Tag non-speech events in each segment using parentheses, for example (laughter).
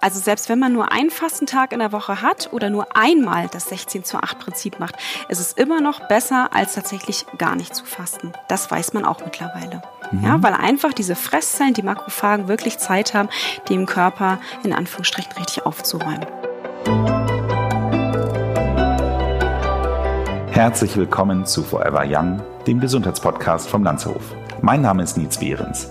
Also selbst wenn man nur einen Fastentag in der Woche hat oder nur einmal das 16 zu 8 Prinzip macht, ist es immer noch besser, als tatsächlich gar nicht zu fasten. Das weiß man auch mittlerweile. Mhm. Ja, weil einfach diese Fresszellen, die Makrophagen wirklich Zeit haben, dem Körper in Anführungsstrichen richtig aufzuräumen. Herzlich willkommen zu Forever Young, dem Gesundheitspodcast vom Lanzerhof. Mein Name ist Nils Behrens.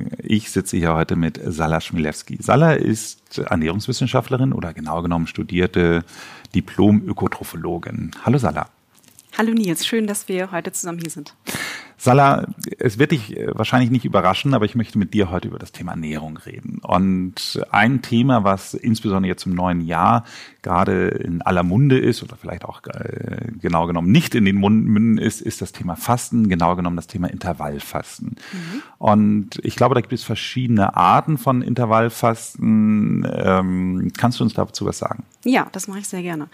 Ich sitze hier heute mit Sala Schmilewski. Sala ist Ernährungswissenschaftlerin oder genau genommen studierte Diplom-Ökotrophologin. Hallo Sala. Hallo Nils, schön, dass wir heute zusammen hier sind. Salah, es wird dich äh, wahrscheinlich nicht überraschen, aber ich möchte mit dir heute über das Thema Ernährung reden. Und ein Thema, was insbesondere jetzt im neuen Jahr gerade in aller Munde ist oder vielleicht auch äh, genau genommen nicht in den Munden ist, ist das Thema Fasten, genau genommen das Thema Intervallfasten. Mhm. Und ich glaube, da gibt es verschiedene Arten von Intervallfasten. Ähm, kannst du uns dazu was sagen? Ja, das mache ich sehr gerne.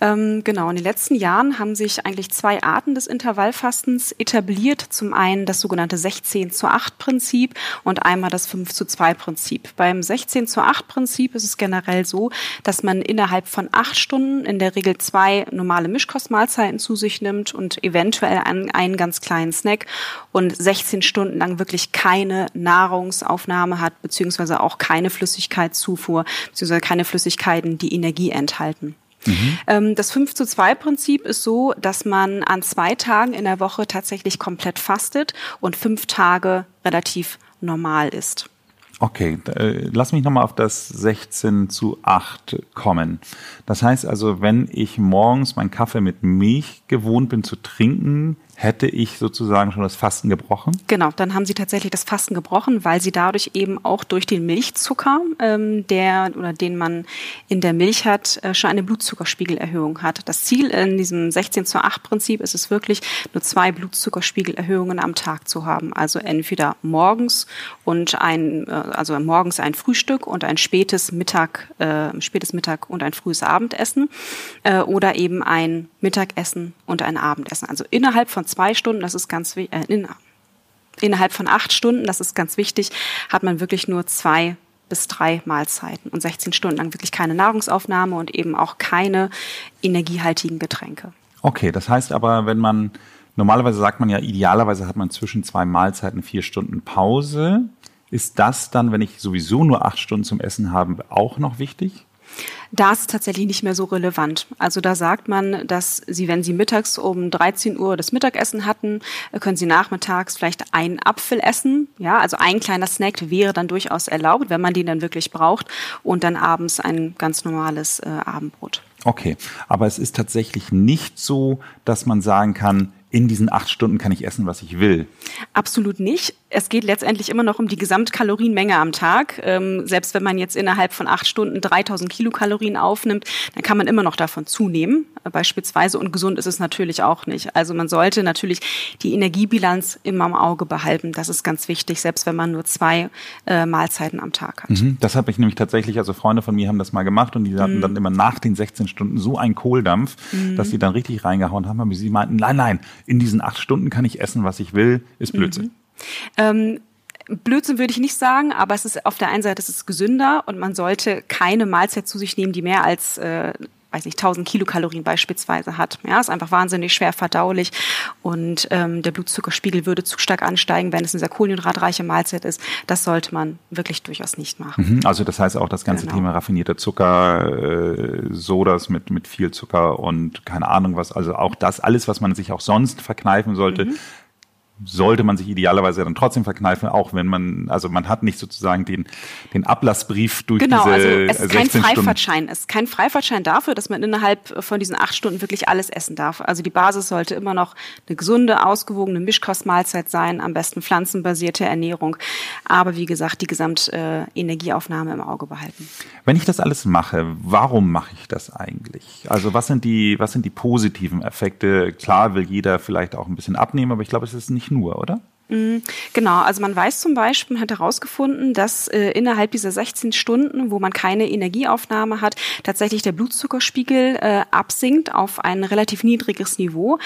Ähm, genau, in den letzten Jahren haben sich eigentlich zwei Arten des Intervallfastens etabliert zum einen das sogenannte 16 zu 8 Prinzip und einmal das 5 zu 2 Prinzip. Beim 16 zu 8 Prinzip ist es generell so, dass man innerhalb von acht Stunden in der Regel zwei normale Mischkostmahlzeiten zu sich nimmt und eventuell einen, einen ganz kleinen Snack und 16 Stunden lang wirklich keine Nahrungsaufnahme hat, beziehungsweise auch keine Flüssigkeitszufuhr, beziehungsweise keine Flüssigkeiten, die Energie enthalten. Mhm. Das 5 zu 2 Prinzip ist so, dass man an zwei Tagen in der Woche tatsächlich komplett fastet und fünf Tage relativ normal ist. Okay, äh, lass mich nochmal auf das 16 zu 8 kommen. Das heißt also, wenn ich morgens meinen Kaffee mit Milch gewohnt bin zu trinken, hätte ich sozusagen schon das Fasten gebrochen? Genau, dann haben sie tatsächlich das Fasten gebrochen, weil sie dadurch eben auch durch den Milchzucker, ähm, der oder den man in der Milch hat, äh, schon eine Blutzuckerspiegelerhöhung hat. Das Ziel in diesem 16 zu 8 Prinzip ist es wirklich, nur zwei Blutzuckerspiegelerhöhungen am Tag zu haben. Also entweder morgens und ein, äh, also morgens ein Frühstück und ein spätes Mittag, äh, spätes Mittag und ein frühes Abendessen äh, oder eben ein Mittagessen und ein Abendessen. Also innerhalb von zwei Stunden, das ist ganz äh, in, innerhalb von acht Stunden, das ist ganz wichtig, hat man wirklich nur zwei bis drei Mahlzeiten und 16 Stunden lang wirklich keine Nahrungsaufnahme und eben auch keine energiehaltigen Getränke. Okay, das heißt aber, wenn man normalerweise sagt man ja, idealerweise hat man zwischen zwei Mahlzeiten vier Stunden Pause. Ist das dann, wenn ich sowieso nur acht Stunden zum Essen habe, auch noch wichtig? Da ist tatsächlich nicht mehr so relevant. Also da sagt man, dass Sie, wenn Sie mittags um 13 Uhr das Mittagessen hatten, können Sie nachmittags vielleicht einen Apfel essen. Ja, also ein kleiner Snack wäre dann durchaus erlaubt, wenn man den dann wirklich braucht. Und dann abends ein ganz normales äh, Abendbrot. Okay, aber es ist tatsächlich nicht so, dass man sagen kann, in diesen acht Stunden kann ich essen, was ich will. Absolut nicht. Es geht letztendlich immer noch um die Gesamtkalorienmenge am Tag. Ähm, selbst wenn man jetzt innerhalb von acht Stunden 3000 Kilokalorien aufnimmt, dann kann man immer noch davon zunehmen, beispielsweise. Und gesund ist es natürlich auch nicht. Also man sollte natürlich die Energiebilanz immer im Auge behalten. Das ist ganz wichtig, selbst wenn man nur zwei äh, Mahlzeiten am Tag hat. Mhm, das habe ich nämlich tatsächlich, also Freunde von mir haben das mal gemacht und die hatten mhm. dann immer nach den 16 Stunden so einen Kohldampf, mhm. dass sie dann richtig reingehauen haben. Aber sie meinten, nein, nein, in diesen acht Stunden kann ich essen, was ich will, ist Blödsinn. Mhm. Ähm, Blödsinn würde ich nicht sagen, aber es ist auf der einen Seite es ist gesünder und man sollte keine Mahlzeit zu sich nehmen, die mehr als äh, weiß nicht, 1000 Kilokalorien beispielsweise hat. Ja, ist einfach wahnsinnig schwer verdaulich und ähm, der Blutzuckerspiegel würde zu stark ansteigen, wenn es eine sehr kohlenhydratreiche Mahlzeit ist. Das sollte man wirklich durchaus nicht machen. Mhm, also das heißt auch das ganze genau. Thema raffinierter Zucker, äh, Sodas mit, mit viel Zucker und keine Ahnung was, also auch das, alles, was man sich auch sonst verkneifen sollte, mhm sollte man sich idealerweise dann trotzdem verkneifen, auch wenn man, also man hat nicht sozusagen den, den Ablassbrief durch genau, diese also es ist kein 16 Freifahrtschein. Es ist kein Freifahrtschein dafür, dass man innerhalb von diesen acht Stunden wirklich alles essen darf. Also die Basis sollte immer noch eine gesunde, ausgewogene Mischkostmahlzeit sein, am besten pflanzenbasierte Ernährung. Aber wie gesagt, die Gesamtenergieaufnahme äh, im Auge behalten. Wenn ich das alles mache, warum mache ich das eigentlich? Also was sind die, was sind die positiven Effekte? Klar will jeder vielleicht auch ein bisschen abnehmen, aber ich glaube, es ist nicht nur, oder? Mhm. Genau, also man weiß zum Beispiel, man hat herausgefunden, dass äh, innerhalb dieser 16 Stunden, wo man keine Energieaufnahme hat, tatsächlich der Blutzuckerspiegel äh, absinkt auf ein relativ niedriges Niveau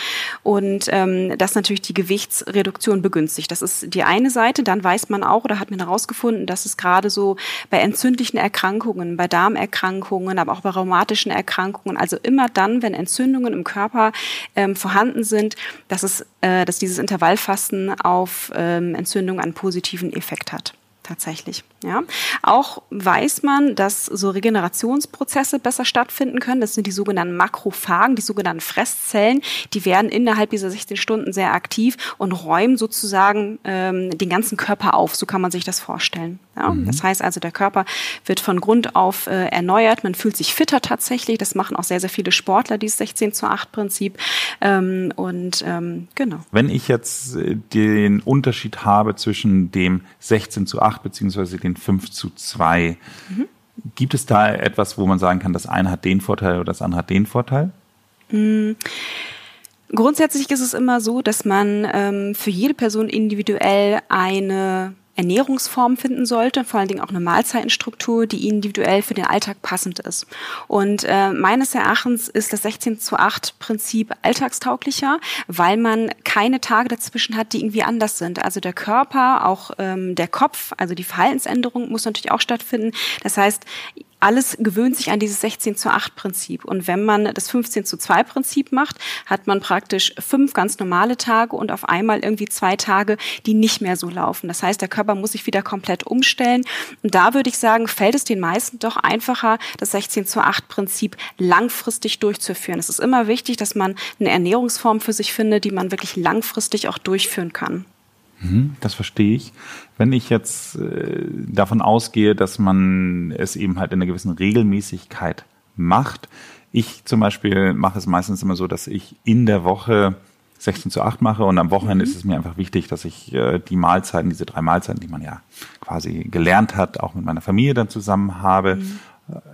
und ähm, das natürlich die Gewichtsreduktion begünstigt. Das ist die eine Seite. Dann weiß man auch oder hat man herausgefunden, dass es gerade so bei entzündlichen Erkrankungen, bei Darmerkrankungen, aber auch bei rheumatischen Erkrankungen, also immer dann, wenn Entzündungen im Körper ähm, vorhanden sind, dass es, äh, dass dieses Intervallfasten auf ähm, Entzündung einen positiven Effekt hat tatsächlich. Ja. Auch weiß man, dass so Regenerationsprozesse besser stattfinden können. Das sind die sogenannten Makrophagen, die sogenannten Fresszellen. Die werden innerhalb dieser 16 Stunden sehr aktiv und räumen sozusagen ähm, den ganzen Körper auf. So kann man sich das vorstellen. Ja. Mhm. Das heißt also, der Körper wird von Grund auf äh, erneuert. Man fühlt sich fitter tatsächlich. Das machen auch sehr, sehr viele Sportler, dieses 16 zu 8 Prinzip. Ähm, und ähm, genau. Wenn ich jetzt äh, den Unterschied habe zwischen dem 16 zu 8 8 beziehungsweise den 5 zu 2. Mhm. Gibt es da etwas, wo man sagen kann, das eine hat den Vorteil oder das andere hat den Vorteil? Mhm. Grundsätzlich ist es immer so, dass man ähm, für jede Person individuell eine Ernährungsform finden sollte, vor allen Dingen auch eine Mahlzeitenstruktur, die individuell für den Alltag passend ist. Und äh, meines Erachtens ist das 16 zu 8 Prinzip alltagstauglicher, weil man keine Tage dazwischen hat, die irgendwie anders sind. Also der Körper, auch ähm, der Kopf, also die Verhaltensänderung muss natürlich auch stattfinden. Das heißt, alles gewöhnt sich an dieses 16 zu 8 Prinzip. Und wenn man das 15 zu 2 Prinzip macht, hat man praktisch fünf ganz normale Tage und auf einmal irgendwie zwei Tage, die nicht mehr so laufen. Das heißt, der Körper muss sich wieder komplett umstellen. Und da würde ich sagen, fällt es den meisten doch einfacher, das 16 zu 8 Prinzip langfristig durchzuführen. Es ist immer wichtig, dass man eine Ernährungsform für sich findet, die man wirklich langfristig auch durchführen kann. Mhm, das verstehe ich. Wenn ich jetzt äh, davon ausgehe, dass man es eben halt in einer gewissen Regelmäßigkeit macht, ich zum Beispiel mache es meistens immer so, dass ich in der Woche 16 zu 8 mache und am Wochenende mhm. ist es mir einfach wichtig, dass ich äh, die Mahlzeiten, diese drei Mahlzeiten, die man ja quasi gelernt hat, auch mit meiner Familie dann zusammen habe. Mhm.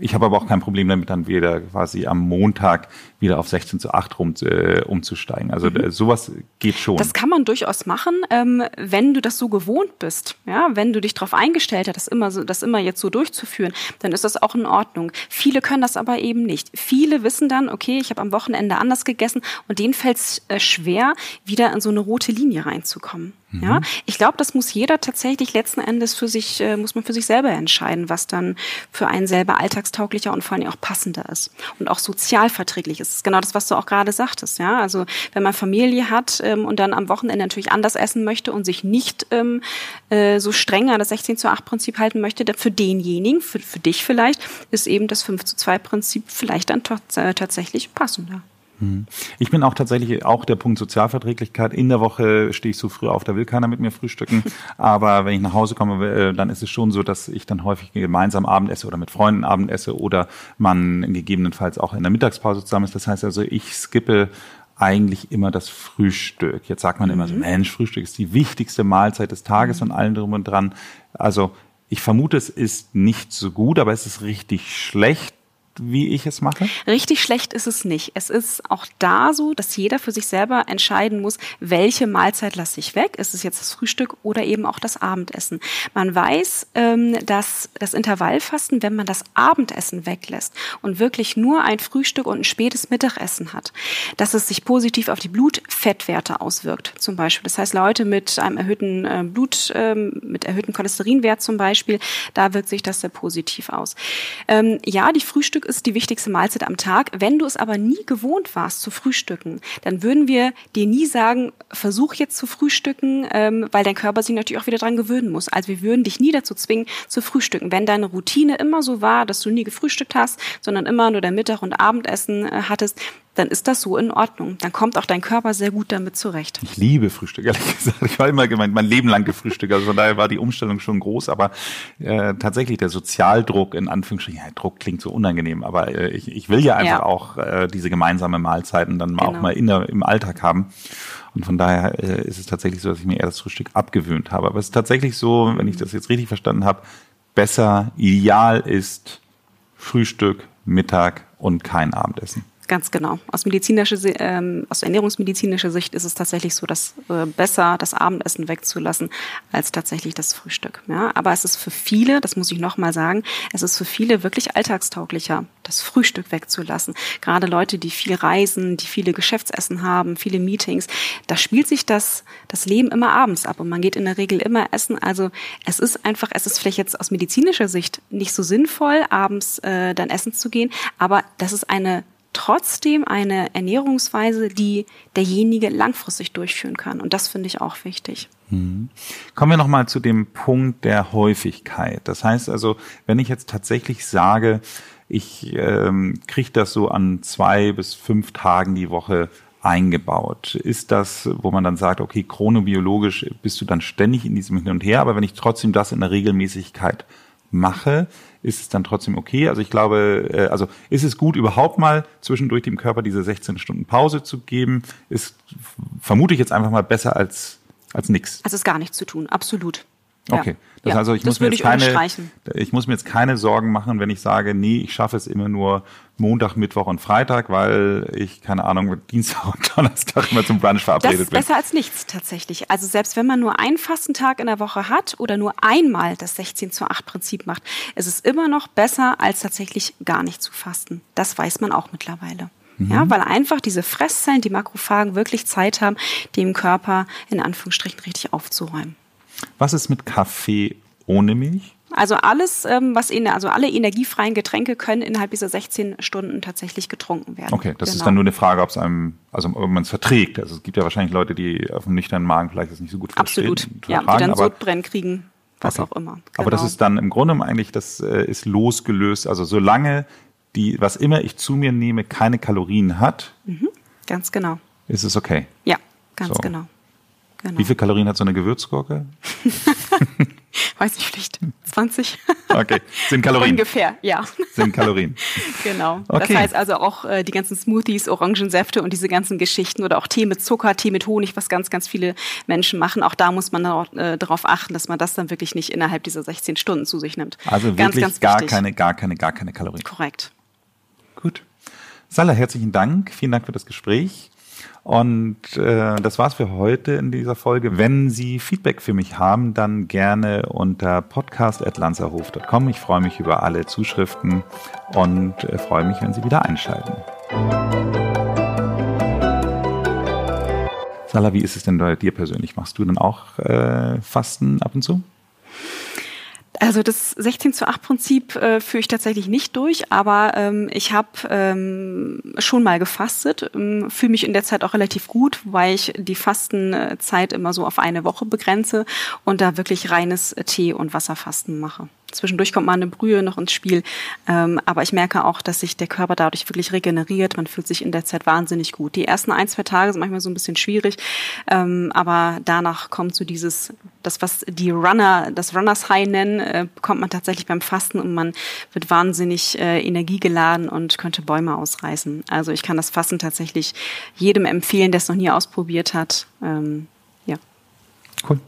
Ich habe aber auch kein Problem damit, dann wieder quasi am Montag wieder auf 16 zu 8 rum, äh, umzusteigen. Also mhm. sowas geht schon. Das kann man durchaus machen, ähm, wenn du das so gewohnt bist. Ja, wenn du dich darauf eingestellt hast, das immer, so, das immer jetzt so durchzuführen, dann ist das auch in Ordnung. Viele können das aber eben nicht. Viele wissen dann, okay, ich habe am Wochenende anders gegessen und denen fällt es äh, schwer, wieder in so eine rote Linie reinzukommen. Ja, mhm. ich glaube, das muss jeder tatsächlich letzten Endes für sich, äh, muss man für sich selber entscheiden, was dann für einen selber alltagstauglicher und vor allem auch passender ist und auch sozialverträglich ist. Das ist genau das, was du auch gerade sagtest. Ja, also wenn man Familie hat ähm, und dann am Wochenende natürlich anders essen möchte und sich nicht ähm, äh, so streng an das 16 zu 8 Prinzip halten möchte, für denjenigen, für, für dich vielleicht, ist eben das 5 zu 2 Prinzip vielleicht dann äh, tatsächlich passender. Mhm. Ich bin auch tatsächlich auch der Punkt Sozialverträglichkeit. In der Woche stehe ich so früh auf, da will keiner mit mir frühstücken. (laughs) Aber wenn ich nach Hause komme, äh, dann ist es schon so, dass ich dann häufig gemeinsam Abend esse oder mit Freunden Abend esse oder man gegebenenfalls auch in der Mittagspause zusammen ist. Das heißt also, ich skippe eigentlich immer das Frühstück. Jetzt sagt man immer so, mhm. Mensch, Frühstück ist die wichtigste Mahlzeit des Tages mhm. und allen drum und dran. Also ich vermute, es ist nicht so gut, aber es ist richtig schlecht wie ich es mache? Richtig schlecht ist es nicht. Es ist auch da so, dass jeder für sich selber entscheiden muss, welche Mahlzeit lasse ich weg. Ist es jetzt das Frühstück oder eben auch das Abendessen? Man weiß, ähm, dass das Intervallfasten, wenn man das Abendessen weglässt und wirklich nur ein Frühstück und ein spätes Mittagessen hat, dass es sich positiv auf die Blutfettwerte auswirkt, zum Beispiel. Das heißt, Leute mit einem erhöhten äh, Blut, ähm, mit erhöhten Cholesterinwert zum Beispiel, da wirkt sich das sehr positiv aus. Ähm, ja, die Frühstück Frühstück ist die wichtigste Mahlzeit am Tag. Wenn du es aber nie gewohnt warst zu frühstücken, dann würden wir dir nie sagen, versuch jetzt zu frühstücken, ähm, weil dein Körper sich natürlich auch wieder dran gewöhnen muss. Also wir würden dich nie dazu zwingen zu frühstücken. Wenn deine Routine immer so war, dass du nie gefrühstückt hast, sondern immer nur dein Mittag- und Abendessen äh, hattest, dann ist das so in Ordnung. Dann kommt auch dein Körper sehr gut damit zurecht. Ich liebe Frühstück, (laughs) ehrlich gesagt. Ich war immer gemeint, mein Leben lang gefrühstückt. Also von daher war die Umstellung schon groß. Aber äh, tatsächlich der Sozialdruck, in Anführungsstrichen, ja, Druck klingt so unangenehm, aber äh, ich, ich will ja einfach ja. auch äh, diese gemeinsame Mahlzeiten dann genau. auch mal in der, im Alltag haben. Und von daher äh, ist es tatsächlich so, dass ich mir eher das Frühstück abgewöhnt habe. Aber es ist tatsächlich so, wenn ich das jetzt richtig verstanden habe, besser, ideal ist Frühstück, Mittag und kein Abendessen. Ganz genau. Aus medizinischer, ähm, aus ernährungsmedizinischer Sicht ist es tatsächlich so, dass äh, besser das Abendessen wegzulassen als tatsächlich das Frühstück. Ja, aber es ist für viele, das muss ich noch mal sagen, es ist für viele wirklich alltagstauglicher, das Frühstück wegzulassen. Gerade Leute, die viel reisen, die viele Geschäftsessen haben, viele Meetings, da spielt sich das das Leben immer abends ab und man geht in der Regel immer essen. Also es ist einfach, es ist vielleicht jetzt aus medizinischer Sicht nicht so sinnvoll, abends äh, dann essen zu gehen, aber das ist eine trotzdem eine Ernährungsweise, die derjenige langfristig durchführen kann. Und das finde ich auch wichtig. Mhm. Kommen wir nochmal zu dem Punkt der Häufigkeit. Das heißt also, wenn ich jetzt tatsächlich sage, ich ähm, kriege das so an zwei bis fünf Tagen die Woche eingebaut? Ist das, wo man dann sagt, okay, chronobiologisch bist du dann ständig in diesem Hin und Her, aber wenn ich trotzdem das in der Regelmäßigkeit mache, ist es dann trotzdem okay? Also ich glaube, äh, also ist es gut, überhaupt mal zwischendurch dem Körper diese 16 Stunden Pause zu geben? Ist, vermute ich jetzt einfach mal besser als, als nichts. Also ist gar nichts zu tun, absolut. Okay. Das ja, also ich muss mir jetzt keine, ich muss mir jetzt keine Sorgen machen, wenn ich sage, nee, ich schaffe es immer nur Montag, Mittwoch und Freitag, weil ich keine Ahnung Dienstag und Donnerstag immer zum Brunch verabredet bin. Das ist besser als nichts tatsächlich. Also selbst wenn man nur einen Fastentag in der Woche hat oder nur einmal das 16 zu 8 Prinzip macht, ist es immer noch besser als tatsächlich gar nicht zu fasten. Das weiß man auch mittlerweile. Mhm. Ja, weil einfach diese Fresszellen, die Makrophagen wirklich Zeit haben, dem Körper in Anführungsstrichen richtig aufzuräumen. Was ist mit Kaffee ohne Milch? Also alles, ähm, was in, also alle energiefreien Getränke können innerhalb dieser 16 Stunden tatsächlich getrunken werden. Okay, das genau. ist dann nur eine Frage, ob es einem, also ob man es verträgt. Also es gibt ja wahrscheinlich Leute, die auf einem nüchternen Magen vielleicht das nicht so gut verstehen. Absolut, ja, die dann Sodbrennen kriegen, was okay. auch immer. Genau. Aber das genau. ist dann im Grunde eigentlich, das äh, ist losgelöst. Also solange die, was immer ich zu mir nehme, keine Kalorien hat. Mhm, ganz genau. Ist es okay? Ja, ganz so. genau. Genau. Wie viele Kalorien hat so eine Gewürzgurke? (laughs) Weiß ich vielleicht 20. Okay, sind Kalorien. Ungefähr, ja. Sind Kalorien. (laughs) genau. Okay. Das heißt also auch äh, die ganzen Smoothies, Orangensäfte und diese ganzen Geschichten oder auch Tee mit Zucker, Tee mit Honig, was ganz, ganz viele Menschen machen. Auch da muss man äh, darauf achten, dass man das dann wirklich nicht innerhalb dieser 16 Stunden zu sich nimmt. Also ganz, wirklich ganz gar keine, gar keine, gar keine Kalorien. Korrekt. Gut. Salah, herzlichen Dank. Vielen Dank für das Gespräch. Und äh, das war's für heute in dieser Folge. Wenn Sie Feedback für mich haben, dann gerne unter podcast.lanzerhof.com. Ich freue mich über alle Zuschriften und äh, freue mich, wenn Sie wieder einschalten. Salah, wie ist es denn bei dir persönlich? Machst du denn auch äh, Fasten ab und zu? Also das 16 zu 8 Prinzip äh, führe ich tatsächlich nicht durch, aber ähm, ich habe ähm, schon mal gefastet, ähm, fühle mich in der Zeit auch relativ gut, weil ich die Fastenzeit immer so auf eine Woche begrenze und da wirklich reines Tee- und Wasserfasten mache. Zwischendurch kommt mal eine Brühe noch ins Spiel. Ähm, aber ich merke auch, dass sich der Körper dadurch wirklich regeneriert. Man fühlt sich in der Zeit wahnsinnig gut. Die ersten ein, zwei Tage sind manchmal so ein bisschen schwierig. Ähm, aber danach kommt so dieses, das, was die Runner, das Runners High nennen, äh, bekommt man tatsächlich beim Fasten und man wird wahnsinnig äh, energiegeladen und könnte Bäume ausreißen. Also ich kann das Fasten tatsächlich jedem empfehlen, der es noch nie ausprobiert hat. Ähm, ja. Cool.